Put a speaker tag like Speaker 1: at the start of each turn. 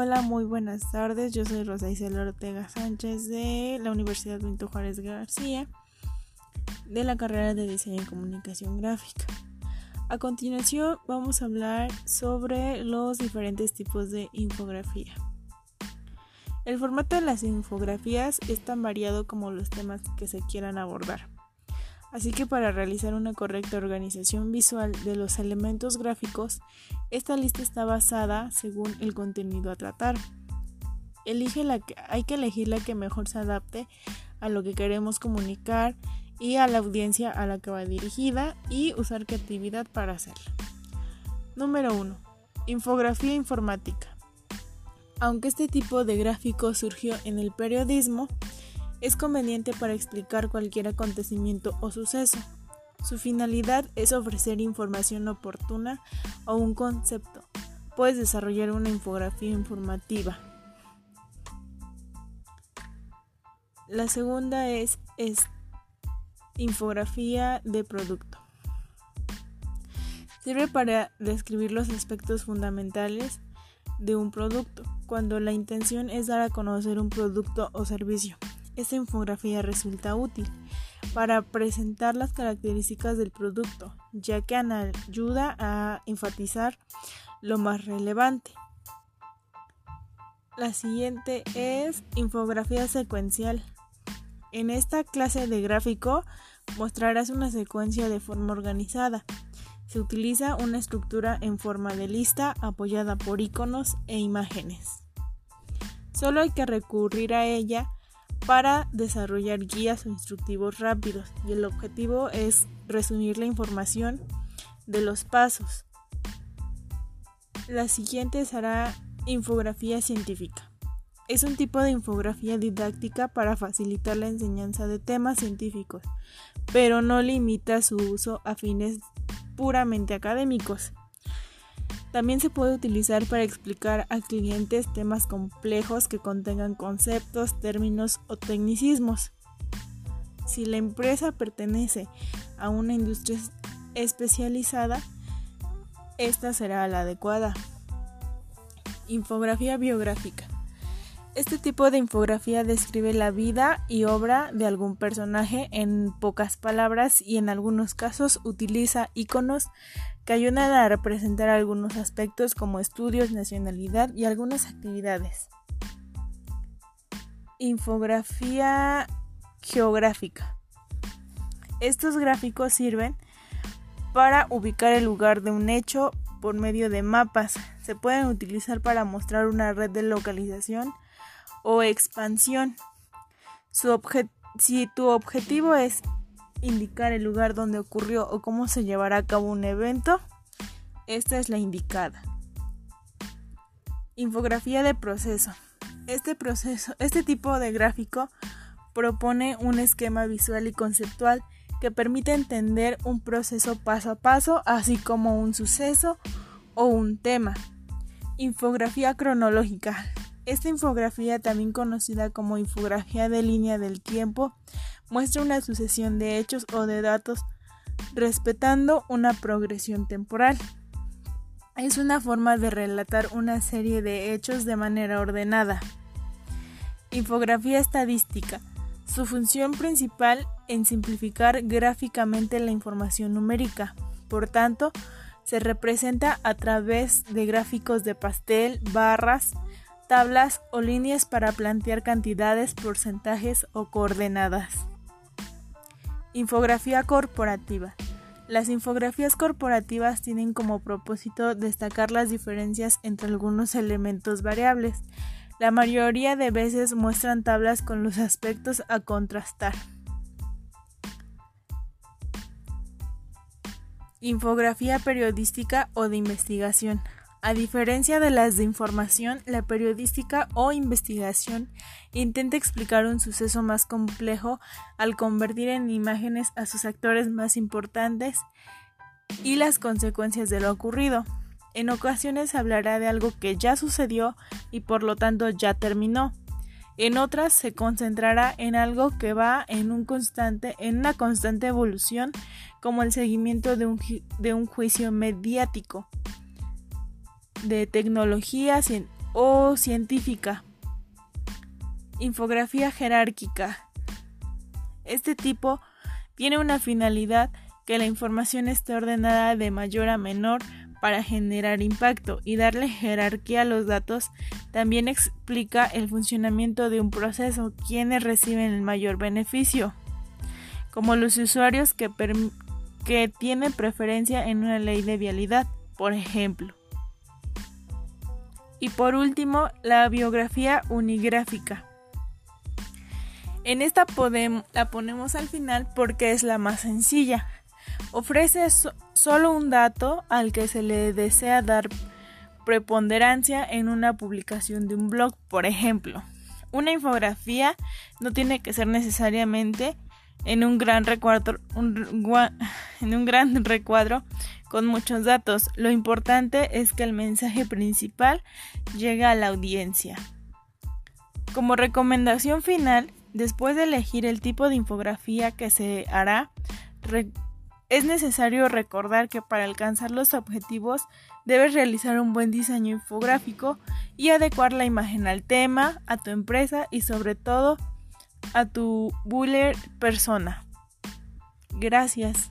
Speaker 1: Hola, muy buenas tardes. Yo soy Rosa Isela Ortega Sánchez de la Universidad Benito Juárez García de la carrera de Diseño y Comunicación Gráfica. A continuación vamos a hablar sobre los diferentes tipos de infografía. El formato de las infografías es tan variado como los temas que se quieran abordar. Así que para realizar una correcta organización visual de los elementos gráficos, esta lista está basada según el contenido a tratar. Elige la que, hay que elegir la que mejor se adapte a lo que queremos comunicar y a la audiencia a la que va dirigida y usar creatividad para hacerla. Número 1. Infografía informática. Aunque este tipo de gráfico surgió en el periodismo, es conveniente para explicar cualquier acontecimiento o suceso. Su finalidad es ofrecer información oportuna o un concepto. Puedes desarrollar una infografía informativa. La segunda es, es infografía de producto. Sirve para describir los aspectos fundamentales de un producto, cuando la intención es dar a conocer un producto o servicio. Esta infografía resulta útil para presentar las características del producto, ya que ayuda a enfatizar lo más relevante. La siguiente es infografía secuencial. En esta clase de gráfico mostrarás una secuencia de forma organizada. Se utiliza una estructura en forma de lista apoyada por iconos e imágenes. Solo hay que recurrir a ella para desarrollar guías o instructivos rápidos y el objetivo es resumir la información de los pasos. La siguiente será infografía científica. Es un tipo de infografía didáctica para facilitar la enseñanza de temas científicos, pero no limita su uso a fines puramente académicos. También se puede utilizar para explicar a clientes temas complejos que contengan conceptos, términos o tecnicismos. Si la empresa pertenece a una industria especializada, esta será la adecuada. Infografía biográfica. Este tipo de infografía describe la vida y obra de algún personaje en pocas palabras y en algunos casos utiliza iconos que ayudan a representar algunos aspectos como estudios, nacionalidad y algunas actividades. Infografía geográfica. Estos gráficos sirven para ubicar el lugar de un hecho por medio de mapas. Se pueden utilizar para mostrar una red de localización o expansión. si tu objetivo es indicar el lugar donde ocurrió o cómo se llevará a cabo un evento, esta es la indicada. Infografía de proceso. Este proceso, este tipo de gráfico propone un esquema visual y conceptual que permite entender un proceso paso a paso, así como un suceso o un tema. Infografía cronológica. Esta infografía, también conocida como infografía de línea del tiempo, muestra una sucesión de hechos o de datos respetando una progresión temporal. Es una forma de relatar una serie de hechos de manera ordenada. Infografía estadística. Su función principal en simplificar gráficamente la información numérica. Por tanto, se representa a través de gráficos de pastel, barras, tablas o líneas para plantear cantidades, porcentajes o coordenadas. Infografía corporativa. Las infografías corporativas tienen como propósito destacar las diferencias entre algunos elementos variables. La mayoría de veces muestran tablas con los aspectos a contrastar. Infografía periodística o de investigación. A diferencia de las de información, la periodística o investigación intenta explicar un suceso más complejo al convertir en imágenes a sus actores más importantes y las consecuencias de lo ocurrido. En ocasiones hablará de algo que ya sucedió y por lo tanto ya terminó. En otras se concentrará en algo que va en, una constante evolución, como el seguimiento de un juicio mediático de tecnologías o científica. Infografía jerárquica. Este tipo tiene una finalidad que la información esté ordenada de mayor a menor para generar impacto y darle jerarquía a los datos también explica el funcionamiento de un proceso, quienes reciben el mayor beneficio, como los usuarios que, que tienen preferencia en una ley de vialidad, por ejemplo. Y por último, la biografía unigráfica. En esta la ponemos al final porque es la más sencilla. Ofrece solo un dato al que se le desea dar preponderancia en una publicación de un blog, por ejemplo. Una infografía no tiene que ser necesariamente en un gran recuadro, en un gran recuadro con muchos datos. Lo importante es que el mensaje principal llegue a la audiencia. Como recomendación final, después de elegir el tipo de infografía que se hará, es necesario recordar que para alcanzar los objetivos debes realizar un buen diseño infográfico y adecuar la imagen al tema, a tu empresa y sobre todo a tu buller persona. Gracias.